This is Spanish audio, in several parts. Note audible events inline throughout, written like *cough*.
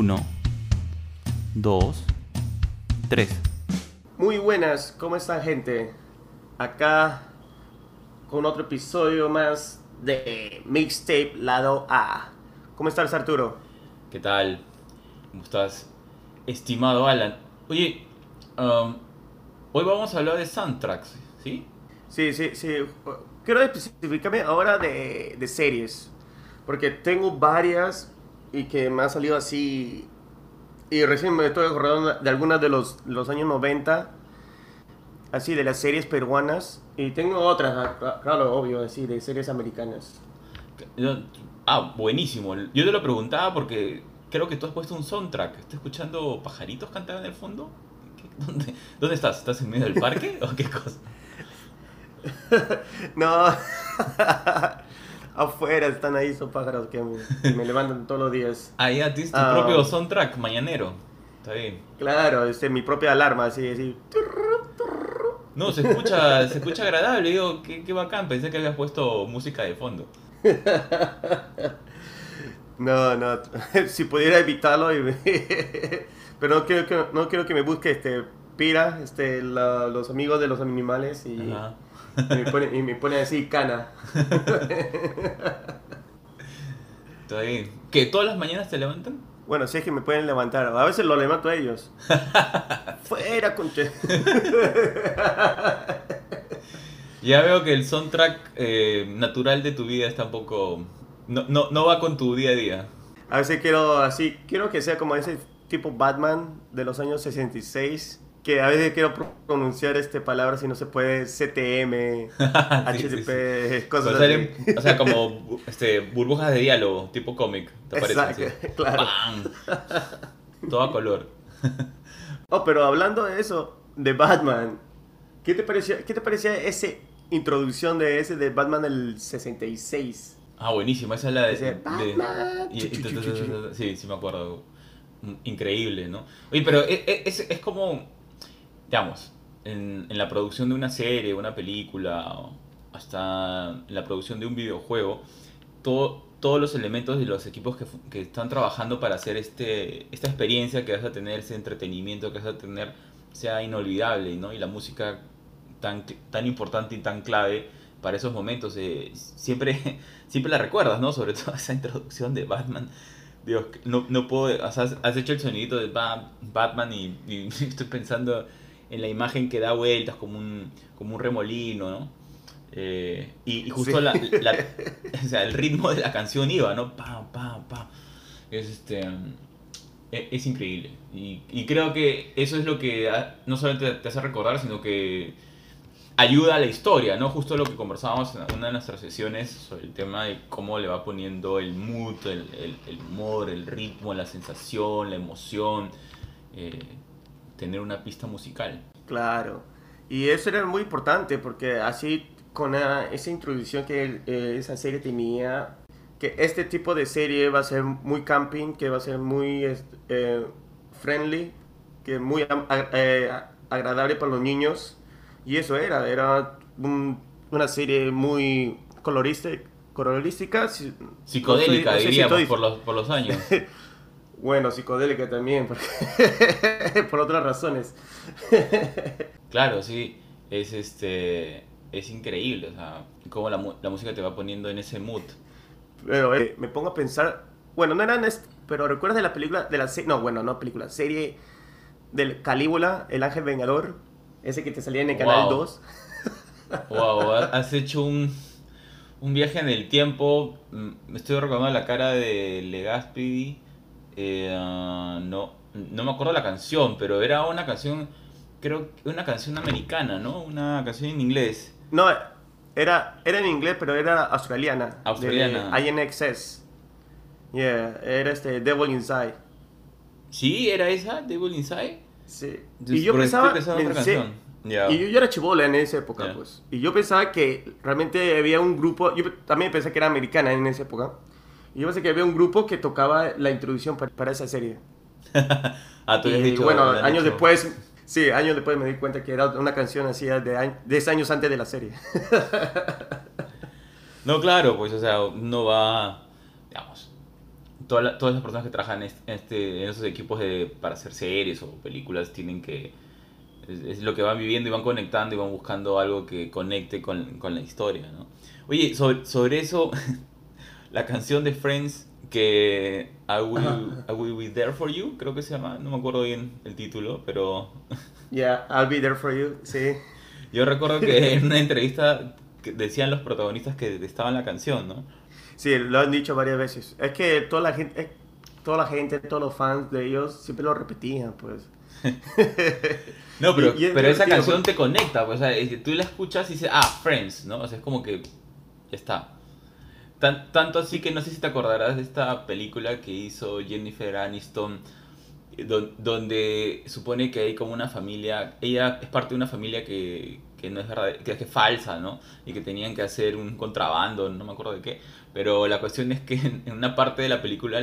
Uno, dos, tres. Muy buenas, ¿cómo está gente? Acá con otro episodio más de Mixtape Lado A. ¿Cómo estás Arturo? ¿Qué tal? ¿Cómo estás? Estimado Alan. Oye, um, hoy vamos a hablar de soundtracks, ¿sí? Sí, sí, sí. Quiero especificarme ahora de, de series. Porque tengo varias y que me ha salido así. Y recién me estoy acordando de algunas de los, los años 90. Así, de las series peruanas. Y tengo otras, claro, obvio, así, de series americanas. Ah, buenísimo. Yo te lo preguntaba porque creo que tú has puesto un soundtrack. ¿Estás escuchando pajaritos cantar en el fondo? ¿Qué- ¿Dónde, dónde estás? ¿Estás en medio del parque o qué cosa? *laughs* No. *laughs* Afuera están ahí esos pájaros que me, que me levantan todos los días. Ah, ya tienes tu Ah. propio soundtrack mañanero. Está bien. Claro, este, mi propia alarma, así, así. No, se escucha, se escucha agradable. Digo, qué, qué bacán. Pensé que habías puesto música de fondo. *laughs* No, no, *laughs* si pudiera evitarlo, y- *laughs* pero no quiero, que, no quiero que me busque este Pira, este, la- los amigos de los animales y, Ajá. Y *laughs* me pone, y me pone así cana. *laughs* Está bien. ¿Que todas las mañanas te levantan? Bueno, si es que me pueden levantar, a veces lo levanto a ellos. *laughs* Fuera, conche. Ya veo que el soundtrack eh, natural de tu vida está un poco... No, no, no va con tu día a día. A veces quiero así, quiero que sea como ese tipo Batman de los años 66, que a veces quiero pro- pronunciar este palabra si no se puede, CTM, *laughs* Sí, sí, HTTP, sí. cosas Pero así. o sea, como *laughs* este, burbujas de diálogo, tipo cómic. ¿Te parece? Exacto, así? *laughs* claro. Todo a color. Oh, pero hablando de eso, de Batman, ¿qué te parecía, qué te parecía esa introducción de ese de Batman del 66? Ah, buenísimo. Esa es la de... Ese, de- "Batman". y- sí, sí me acuerdo. Mm, Increíble, ¿no? Oye, pero e- e- es, es como, digamos, en, en la producción de una serie, una película, hasta en la producción de un videojuego, todo, todos los elementos de los equipos que, que están trabajando para hacer este, esta experiencia que vas a tener, ese entretenimiento que vas a tener, sea inolvidable, ¿no? Y la música tan, tan importante y tan clave para esos momentos, eh, siempre, *laughs* siempre la recuerdas, ¿no? Sobre todo esa introducción de Batman. Dios, no, no puedo, o sea, has, hecho el sonidito de Ba- Batman y *laughs* estoy pensando en la imagen que da vueltas como un, como un remolino, ¿no? Eh, y, y justo Sí. la, la- *laughs* o sea, el ritmo de la canción iba, ¿no? Pa, pa, pa. Es, este, e- es increíble. Y, y creo que eso es lo que ah, no solamente te hace recordar, sino que ayuda a la historia, ¿no? Justo lo que conversábamos en una de nuestras sesiones sobre el tema de cómo le va poniendo el mood, el, el- el humor, el ritmo, la sensación, la emoción, eh, tener una pista musical. Claro. Y eso era muy importante porque así con ah, esa introducción que eh, esa serie tenía, que este tipo de serie va a ser muy camping, que va a ser muy eh, friendly, que muy eh, agradable para los niños. Y eso era, era un- una serie muy colorista, colorística. si- Psicodélica, no sé- no sé si diríamos, estoy- por los, por los años. *laughs* Bueno, psicodélica también, porque- *laughs* por otras razones. Claro, sí, es este es increíble, o sea, cómo la, la música te va poniendo en ese mood. Pero eh, me pongo a pensar, bueno, no eran, pero recuerdas de la película, de la serie, no, bueno, no película, serie del Calígula, El Ángel Vengador, ese que te salía en el Canal Wow. 2. Wow, ha- has hecho un, un viaje en el tiempo. Mm, Me estoy recordando la cara de Legazpi. Eh, ah, no, no me acuerdo la canción, pero era una canción creo que una canción americana, ¿no? Una canción en inglés. No, era, era en inglés, pero era australiana. Australiana. De INXS. Yeah, era este Devil Inside. ¿Sí? ¿Era esa? ¿Devil Inside? Sí. Entonces, y yo pensaba, pensando en otra canción. Y yo, yo era chibola en esa época, pues. Y yo pensaba que realmente había un grupo, yo también pensé que era americana en esa época. Y yo pensé que había un grupo que tocaba la introducción para, para esa serie. *laughs* ah, tú y dicho. bueno, años dicho- después, sí, años después me di cuenta que era una canción así de, año- 10 años antes de la serie. *laughs* No, claro, pues, o sea, no va. Digamos. toda la- todas las personas que trabajan en este, en esos equipos de, para hacer series o películas tienen que. Es, es lo que van viviendo y van conectando y van buscando algo que conecte con, con la historia, ¿no? Oye, sobre, sobre eso, *laughs* la canción de Friends que I will, I will be there for you, creo que se llama, no me acuerdo bien el título, pero *laughs* Yeah, I'll be there for you, sí. *laughs* yo recuerdo que *laughs* en una entrevista decían los protagonistas que estaban la canción, ¿no? Sí, lo han dicho varias veces. Es que toda la gente, toda la gente, todos los fans de ellos siempre lo repetían, pues. No, pero, Y- y es pero esa canción porque- te conecta, pues, o sea, tú la escuchas y dices, ah, Friends, ¿no? O sea, es como que ya está. Tan- tanto así que no sé si te acordarás de esta película que hizo Jennifer Aniston, don- donde supone que hay como una familia, ella es parte de una familia que, que no es verdad, que es falsa, ¿no? Y que tenían que hacer un contrabando, no me acuerdo de qué, pero la cuestión es que en, en una parte de la película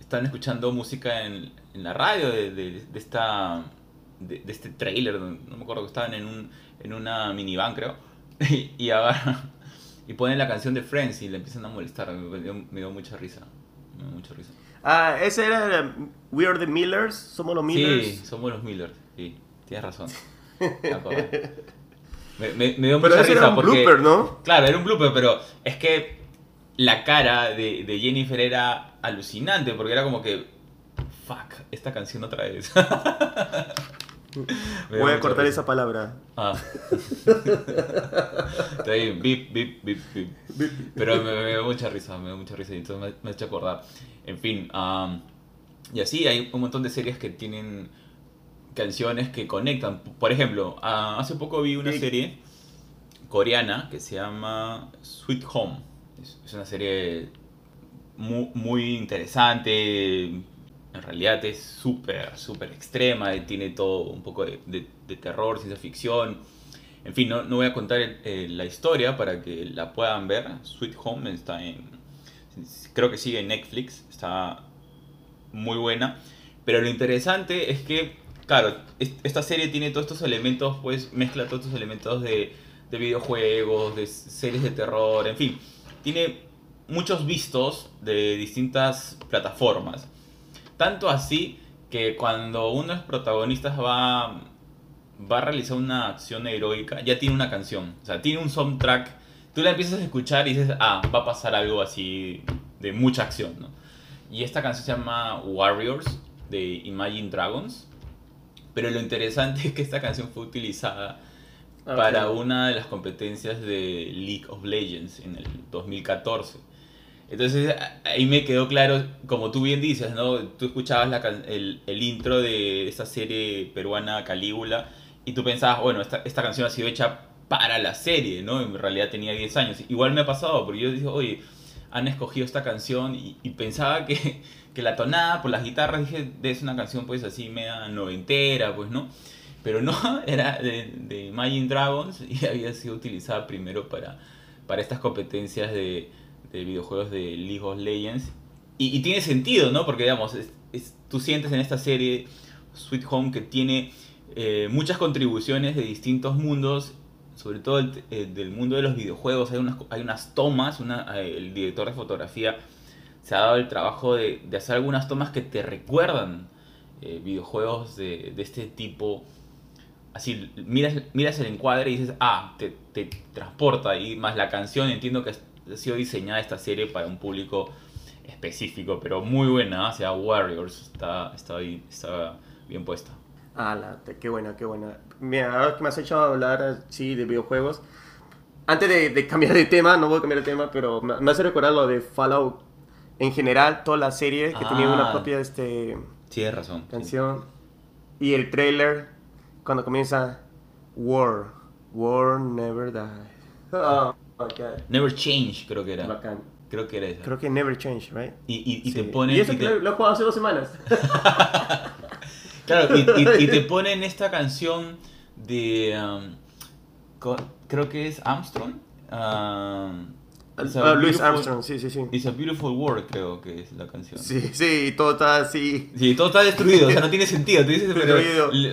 están escuchando música en, en la radio de, de- de esta de, de este trailer, no me acuerdo que estaban en un en una minivan creo *laughs* y, y agarran y ponen la canción de Friends y le empiezan a molestar, me dio, me dio mucha risa, me dio mucha risa. Ah, ese era um, We Are the Millers, somos los Millers. Sí, somos los Miller, sí, tienes razón. *laughs* Me acordé. Me, me- me dio Pero mucha ese risa era un porque blooper, ¿no? Claro, era un blooper, pero es que la cara de, de Jennifer era alucinante, porque era como que, fuck, esta canción otra vez. *laughs* *laughs* Voy a cortar esa palabra. Ah. *laughs* Está bien, bip, bip, bip, bip. Pero me, me dio mucha risa, me dio mucha risa y entonces me, me ha hecho acordar. En fin, am, y así hay un montón de series que tienen canciones que conectan. Por ejemplo, ah, hace poco vi una serie coreana que se llama Sweet Home. Es, es una serie muy, muy interesante. En realidad es súper, súper extrema. Tiene todo un poco de, terror, ciencia ficción. En fin, no, no voy a contar la historia para que la puedan ver. Sweet Home está en. Creo que sigue en Netflix. Está muy buena. Pero lo interesante es que, claro, es- esta serie tiene todos estos elementos, pues mezcla todos estos elementos de, de videojuegos, de series de terror, en fin. Tiene muchos vistos de distintas plataformas. Tanto así que cuando uno de los protagonistas va, va a realizar una acción heroica, ya tiene una canción. O sea, tiene un soundtrack. Tú la empiezas a escuchar y dices, ah, va a pasar algo así de mucha acción, ¿no? Y esta canción se llama Warriors de Imagine Dragons. Pero lo interesante *laughs* es que esta canción fue utilizada Ah, para una de las competencias de League of Legends en el 2014. Entonces ahí me quedó claro, como tú bien dices, ¿no? Tú escuchabas la el, el intro de esta serie peruana Calígula y tú pensabas, bueno, esta, esta canción ha sido hecha para la serie, ¿no? En realidad tenía 10 años. Igual me ha pasado, porque yo dije, oye, han escogido esta canción y, y pensaba que, que la tonada por las guitarras, dije, es una canción pues así media noventera, pues, ¿no? Pero no, *laughs* era de, de Imagine Dragons y *laughs* había sido utilizada primero para, para estas competencias de, de videojuegos de League of Legends. Y, tiene sentido, ¿no? Porque, digamos, es- es- tú sientes en esta serie Sweet Home que tiene eh, muchas contribuciones de distintos mundos, sobre todo eh, del mundo de los videojuegos. Hay unas, hay unas tomas, una, eh, el director de fotografía se ha dado el trabajo de, hacer algunas tomas que te recuerdan eh, videojuegos de, de este tipo. Así, miras, miras el encuadre y dices, ah, te, te transporta. Y más la canción, entiendo que ha sido diseñada esta serie para un público específico, pero muy buena. ¿eh? O sea, Warriors está, está, bien, está bien puesta. Ah, qué buena, qué buena. Mira, ahora que me has hecho hablar así de videojuegos, antes de, de cambiar de tema, no voy a cambiar de tema, pero me, me hace recordar lo de Fallout en general, toda la serie que tenía una Ah. propia este, Tienes razón. sí. canción y el trailer cuando comienza War, War Never Die. Oh, Never Change, creo que era. Bacán. Creo que era esa. Creo que Never Change, right? Y, y, y Sí. te ponen. Y eso y que te- lo, he jugado hace dos semanas. *laughs* Claro, y, y- y te *laughs* ponen esta canción de. um, co- creo que es Armstrong. Um, a Ah, Louis Beautiful- Armstrong, sí, sí, sí. It's a Beautiful World, creo que es la canción. Sí, sí, todo está así. Sí, todo está destruido, o sea, no tiene sentido. Tú dices, pero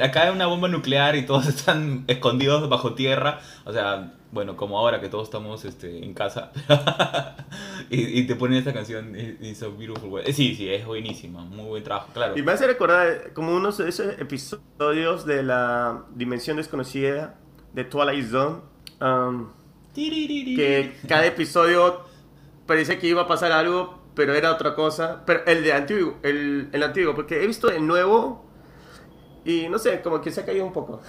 acá hay una bomba nuclear y todos están *laughs* escondidos bajo tierra. O sea, bueno, como ahora que todos estamos este, en casa. *laughs* y, y te ponen esta canción, It's a Beautiful World. Eh, Sí, sí, es buenísima, muy buen trabajo, claro. Y me hace recordar como unos de esos episodios de la Dimensión Desconocida de Twilight Zone. um, que cada episodio parecía que iba a pasar algo, pero era otra cosa. Pero el de antiguo, el, el antiguo, porque he visto el nuevo y no sé, como que se ha caído un poco.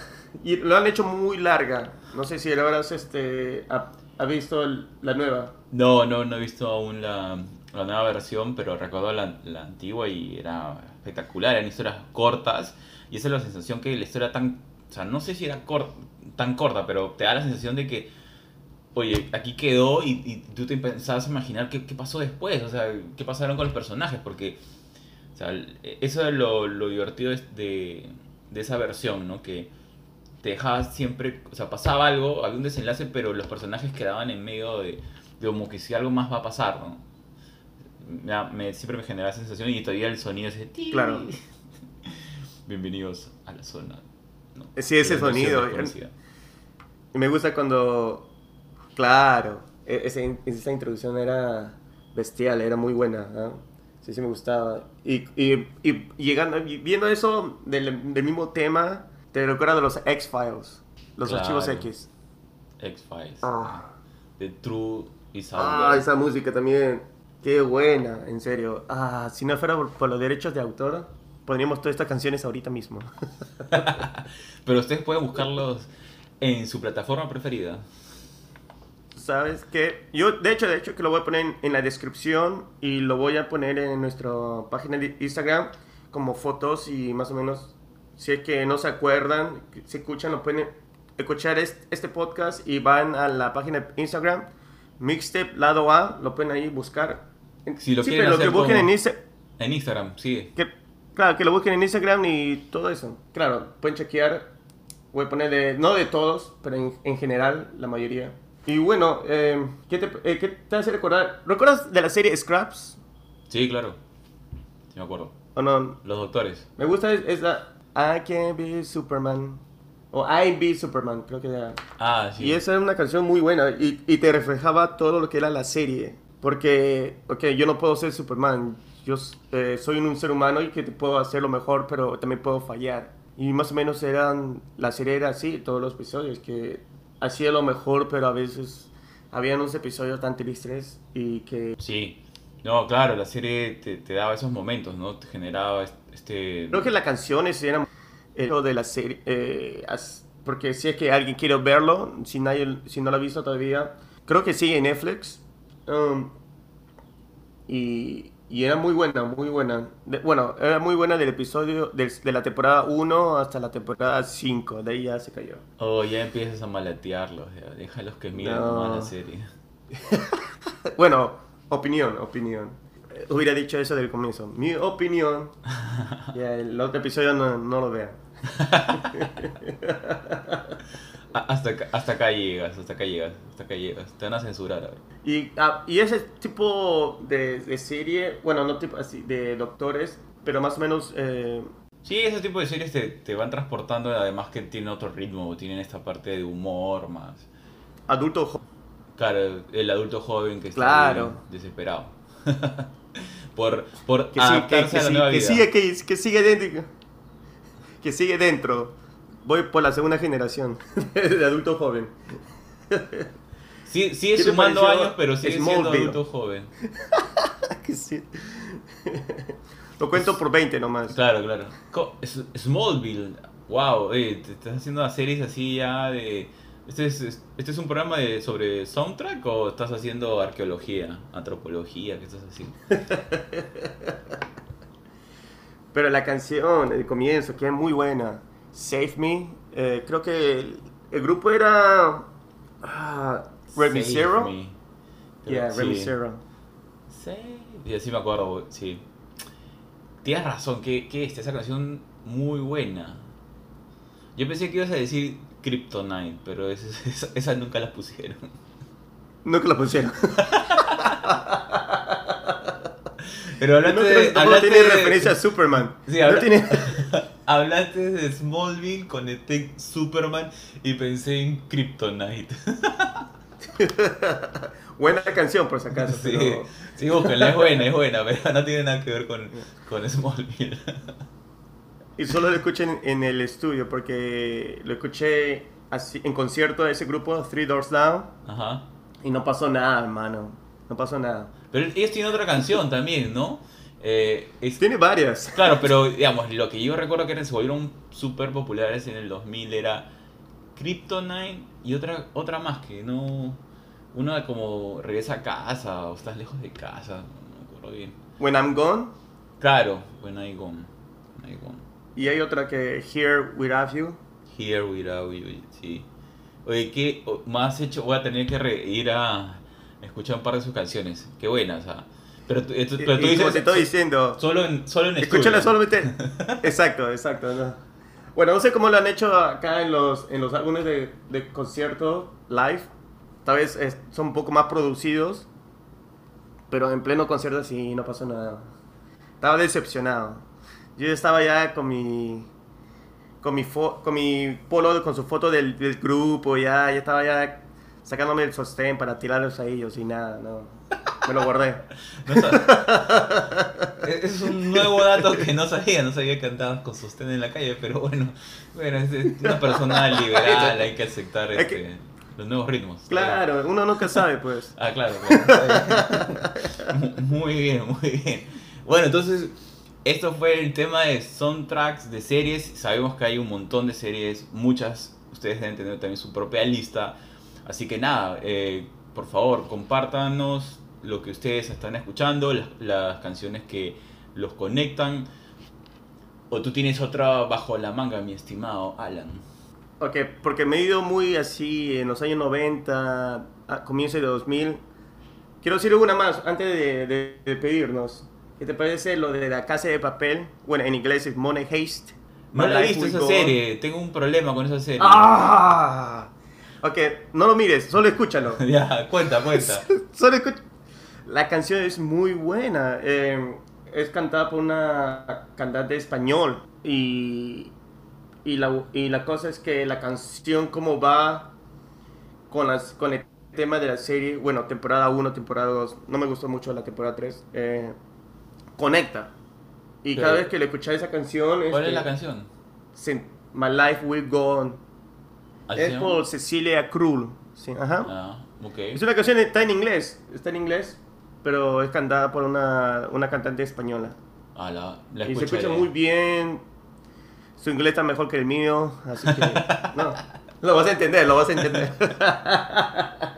Y lo han hecho muy larga. No sé si ahora este, ha, visto la nueva. No, no, no he visto aún la, la nueva versión, pero recuerdo la, la antigua y era espectacular, eran historias cortas y esa es la sensación que la historia tan, o sea, no sé si era cor- tan corta, pero te da la sensación de que, oye, aquí quedó y, y tú te empezabas a imaginar qué, qué pasó después, o sea, qué pasaron con los personajes, porque, o sea, eso es lo, lo divertido de, de, esa versión, ¿no? Que te dejaba siempre, o sea, pasaba algo, había un desenlace, pero los personajes quedaban en medio de, de como que si algo más va a pasar, ¿no? Me, me- siempre me genera esa sensación y todavía el sonido ese... Claro. *laughs* Bienvenidos a la zona. ¿no? Sí, ese sonido. Y me gusta cuando. Claro, e- esa, esa introducción era bestial, era muy buena. ¿ah? Sí, sí me gustaba. Y, y, y llegando, y viendo eso del, del mismo tema, te recuerda de los X-Files, los Claro. archivos X. X-Files. Ah. The True is out Ah, esa música también. Qué buena, en serio. Ah, si no fuera por, por los derechos de autor, pondríamos todas estas canciones ahorita mismo. *laughs* Pero ustedes pueden buscarlos en su plataforma preferida. ¿Sabes qué? Yo, de hecho, de hecho, que lo voy a poner en, en la descripción y lo voy a poner en nuestra página de Instagram como fotos y más o menos, si es que no se acuerdan, si escuchan, lo pueden escuchar este, este podcast y van a la página de Instagram, Mixtape Lado A, lo pueden ahí buscar. Si lo sí, quieren pero lo que busquen en Instagram. En Instagram, sí. Que, claro, que lo busquen en Instagram y todo eso. Claro, pueden chequear. Voy a poner de, no de todos, pero en, en general, la mayoría. Y bueno, eh, ¿qué, te, eh, ¿qué te hace recordar? ¿Recuerdas de la serie Scraps? Sí, claro. Sí, me acuerdo. ¿O no? Los doctores. Me gusta es, es la I Can Be Superman. O I Be Superman, creo que era. Ah, sí. Y esa era una canción muy buena y, y te reflejaba todo lo que era la serie. Porque, ok, yo no puedo ser Superman. Yo eh, soy un ser humano y que te puedo hacer lo mejor, pero también puedo fallar. Y más o menos eran, la serie era así, todos los episodios, que hacía lo mejor, pero a veces habían unos episodios tan tristes y que... Sí. No, claro, la serie te, te daba esos momentos, ¿no? Te generaba est- este... Creo que las canciones eran lo de la serie, eh, porque si es que alguien quiere verlo, si, nadie, si no lo ha visto todavía, creo que sigue en Netflix. Um, y, y era muy buena, muy buena. De- bueno, era muy buena del episodio, de, la temporada 1 hasta la temporada 5, de ahí ya se cayó. Oh, ya empiezas a malatearlos, ya. Déjalos que miren No. nomás la serie. *laughs* Bueno, opinión, opinión. Hubiera dicho eso del comienzo. Mi opinión. *laughs* Y el otro episodio no, no lo vean. *laughs* Hasta acá, hasta acá llegas, hasta acá llegas, hasta acá llegas. Te van a censurar ahora. Y, ah, y ese tipo de, de serie, bueno, no tipo así, de doctores, pero más o menos, eh, Sí, ese tipo de series te, te van transportando, además que tienen otro ritmo, tienen esta parte de humor más. adulto jo- Claro, el adulto joven que está Claro. bien desesperado. *laughs* por por que, sí- que, adaptarse que a la sí- nueva que vida. sigue, que, que sigue dentro. Que sigue dentro. Voy por la segunda generación *laughs* de adulto joven. Sí, sigue ¿Qué te sumando años, pero sigue siendo adulto joven. *laughs* Que sí. Lo cuento por 20 nomás. Claro, claro. Smallville, wow, eh, te estás haciendo una series así ya de... ¿Este es, es- ¿Este es un programa de, sobre soundtrack o estás haciendo arqueología, antropología? ¿Qué estás haciendo? *laughs* Pero la canción, el comienzo, que es muy buena. Save Me, Eh, creo que el, el grupo era. ah, Save Zero. Me. Yeah, Remy sí. Zero. Sí, y así me acuerdo, sí. Tienes razón, que, que esta, esa canción muy buena. Yo pensé que ibas a decir Kryptonite, pero esa, *laughs* esa, esa nunca la pusieron. Nunca lo pusieron. *laughs* Pero hablaste no, de. hablaste tiene de- referencia a Superman. Sí, no habla- tiene... *laughs* hablaste de Smallville, conecté Superman y pensé en Kryptonite. Buena canción, por si acaso. Sí, pero- sí, búsquenla, es buena, es buena, pero no tiene nada que ver con, con Smallville. Y solo lo escuché en, en el estudio porque lo escuché así, en concierto de ese grupo, Three Doors Down, Ajá. y no pasó nada, hermano. No pasó nada. Pero ellos tienen otra canción también, ¿no? Eh, es- Tiene varias. Claro, pero *laughs* digamos, lo que yo recuerdo que se volvieron súper populares en el 2000 era Kryptonite y otra, otra más que no... Una como regresa a casa o estás lejos de casa, no me acuerdo bien. When I'm Gone, Claro, When I Gone. When I Gone. Y hay otra que Here Without You. Here Without You, sí. Oye, ¿qué o- más hecho? Voy a tener que re- ir a escuchar un par de sus canciones. Qué buenas, ah. Pero, tú- tú- pero tú y, y como dices... te estoy diciendo, Solo en, solo en escúchala solamente. *laughs* exacto, exacto. ¿no? Bueno, no sé cómo lo han hecho acá en los, en los álbumes de, de concierto live. Tal vez es- son un poco más producidos. Pero en pleno concierto sí no pasó nada. Estaba decepcionado. Yo estaba ya con mi. Con mi, fo- con mi polo, con su foto del, del grupo, ya, ya estaba ya sacándome el sostén para tirarlos a ellos y nada, no. Me lo guardé. *laughs* No E-, es un nuevo dato que no sabía, no sabía que andabas con sostén en la calle, pero bueno, bueno es una persona *laughs* liberal, hay que aceptar Es que- este, los nuevos ritmos. Claro, uno nunca sabe, pues. Ah, claro. claro. Mu- *laughs* muy bien, muy bien. Bueno, entonces, esto fue el tema de soundtracks de series. Sabemos que hay un montón de series, muchas. Ustedes deben tener también su propia lista. Así que nada, eh, por favor, compártanos lo que ustedes están escuchando, las, canciones que los conectan. O tú tienes otra bajo la manga, mi estimado Alan. Ok, porque me he ido muy así en los años 90, a comienzo de 2000. Quiero decir una más antes de, de- de pedirnos. ¿Qué te parece lo de la casa de papel? Bueno, en inglés es Money Haste. No la he visto esa serie, tengo un problema con esa serie. ¡Ah! Ok, no lo mires, solo escúchalo. *laughs* Ya, cuenta, cuenta. *laughs* Solo escucha. La canción es muy buena. eh, es cantada por una cantante español. Y, y, la, y la cosa es que la canción, como va con, las, con el tema de la serie, bueno, temporada 1, temporada 2, no me gustó mucho la temporada 3, eh, conecta. Y cada vez que le escuchas esa canción, ¿Cuál es este, la canción? se- My Life Will Go On. ¿Así Es por Cecilia Krull. Sí, ajá. Ah. Es una canción, está en inglés, está en inglés, pero es cantada por una, una cantante española. Ah, la, la y se escucha muy bien, su inglés está mejor que el mío, así que *laughs* no, lo vas a entender, lo vas a entender. *laughs*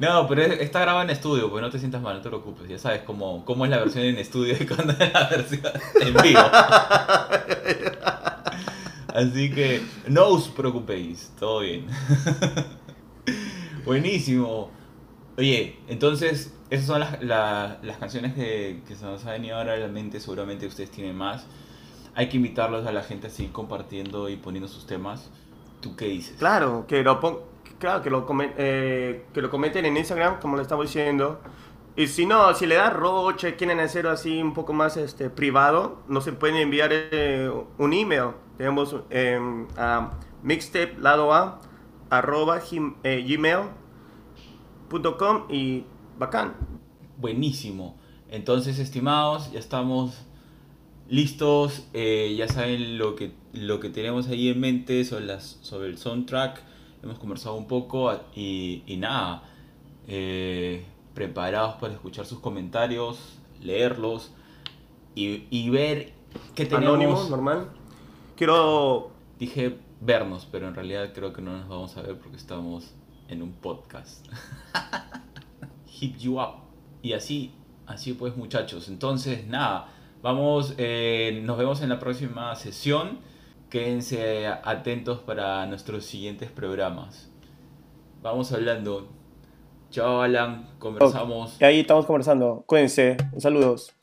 No, pero es- está grabado en estudio, pues no te sientas mal, no te preocupes. Ya sabes cómo, cómo es la versión en estudio y cuando es la versión en vivo. Así que no os preocupéis, todo bien. Buenísimo. Oye, entonces, esas son las, la- las canciones que, que se nos han venido ahora a la mente. Seguramente ustedes tienen más. Hay que invitarlos a la gente a seguir compartiendo y poniendo sus temas. ¿Tú qué dices? Claro, que lo, pon- claro, que lo, comen- eh, que lo comenten en Instagram, como le estaba diciendo. Y si no, si le da roche, quieren hacerlo así un poco más este, privado, nos se pueden enviar eh, un email. Tenemos eh, a mixtape lado a arroba eh, gmail.com y bacán. Buenísimo. Entonces, estimados, ya estamos listos. eh, ya saben lo que, lo que tenemos ahí en mente sobre, las, sobre el soundtrack. Hemos conversado un poco y, y nada. eh, preparados para escuchar sus comentarios, leerlos y, y ver qué tenemos. Anónimo, normal. Quiero Dije vernos, pero en realidad creo que no nos vamos a ver porque estamos en un podcast. *laughs* Hit you up. Y así, así pues muchachos. Entonces, nada, vamos, eh, nos vemos en la próxima sesión. Quédense atentos para nuestros siguientes programas. Vamos hablando. Chao Alan, conversamos. Y ahí estamos conversando. Cuídense. Saludos.